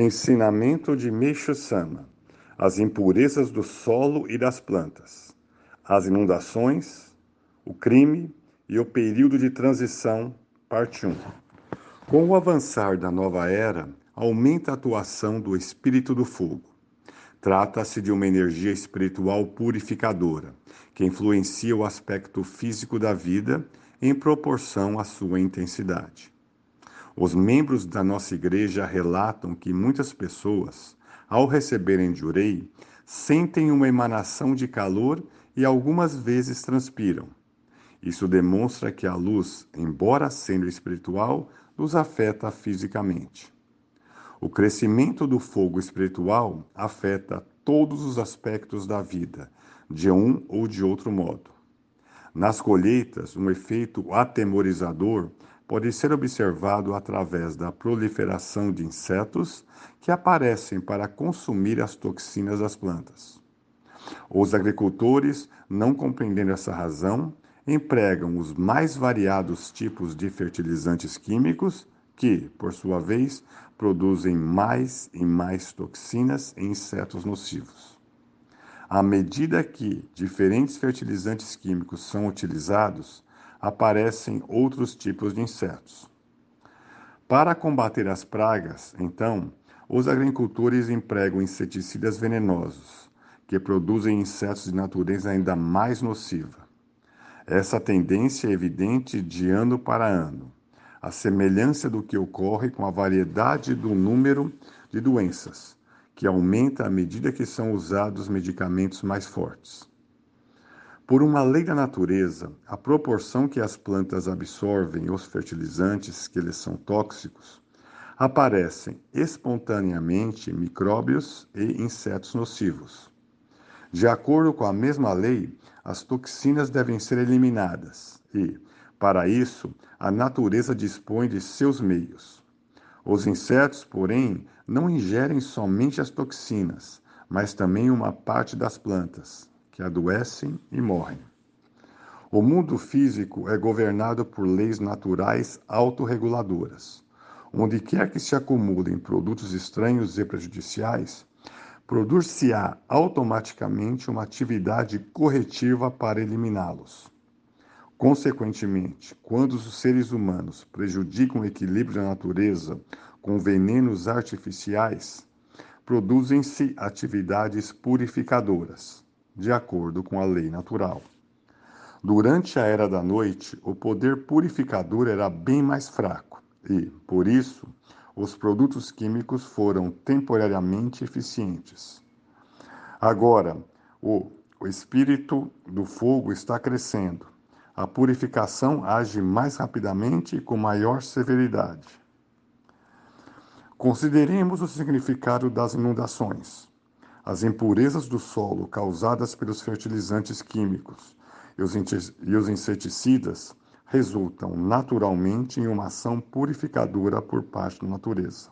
Ensinamento de Meixo Sama: As impurezas do solo e das plantas, as inundações, o crime e o período de transição, parte 1. Com o avançar da nova era, aumenta a atuação do espírito do fogo. Trata-se de uma energia espiritual purificadora, que influencia o aspecto físico da vida em proporção à sua intensidade. Os membros da nossa igreja relatam que muitas pessoas, ao receberem Jurei, sentem uma emanação de calor e algumas vezes transpiram. Isso demonstra que a luz, embora sendo espiritual, nos afeta fisicamente. O crescimento do fogo espiritual afeta todos os aspectos da vida, de um ou de outro modo. Nas colheitas, um efeito atemorizador pode ser observado através da proliferação de insetos que aparecem para consumir as toxinas das plantas. Os agricultores, não compreendendo essa razão, empregam os mais variados tipos de fertilizantes químicos que, por sua vez, produzem mais e mais toxinas e insetos nocivos. À medida que diferentes fertilizantes químicos são utilizados, aparecem outros tipos de insetos. Para combater as pragas, então, os agricultores empregam inseticidas venenosos, que produzem insetos de natureza ainda mais nociva. Essa tendência é evidente de ano para ano, a semelhança do que ocorre com a variedade do número de doenças, que aumenta à medida que são usados medicamentos mais fortes. Por uma lei da natureza, a proporção que as plantas absorvem os fertilizantes que lhes são tóxicos, aparecem espontaneamente micróbios e insetos nocivos. De acordo com a mesma lei, as toxinas devem ser eliminadas e, para isso, a natureza dispõe de seus meios. Os insetos, porém, não ingerem somente as toxinas, mas também uma parte das plantas, que adoecem e morrem. O mundo físico é governado por leis naturais autorreguladoras. Onde quer que se acumulem produtos estranhos e prejudiciais, produzir-se-á automaticamente uma atividade corretiva para eliminá-los. Consequentemente, quando os seres humanos prejudicam o equilíbrio da natureza com venenos artificiais, produzem-se atividades purificadoras de acordo com a lei natural. Durante a era da noite, o poder purificador era bem mais fraco e, por isso, os produtos químicos foram temporariamente eficientes. Agora, o, o espírito do fogo está crescendo. A purificação age mais rapidamente e com maior severidade. Consideremos o significado das inundações. As impurezas do solo causadas pelos fertilizantes químicos e os inseticidas resultam naturalmente em uma ação purificadora por parte da natureza,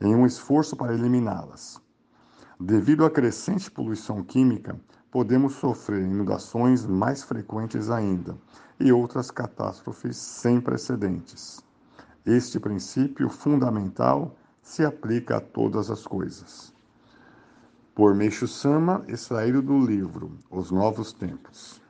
em um esforço para eliminá-las. Devido à crescente poluição química, podemos sofrer inundações mais frequentes ainda e outras catástrofes sem precedentes. Este princípio fundamental se aplica a todas as coisas por Meixo Sama, extraído do livro Os Novos Tempos.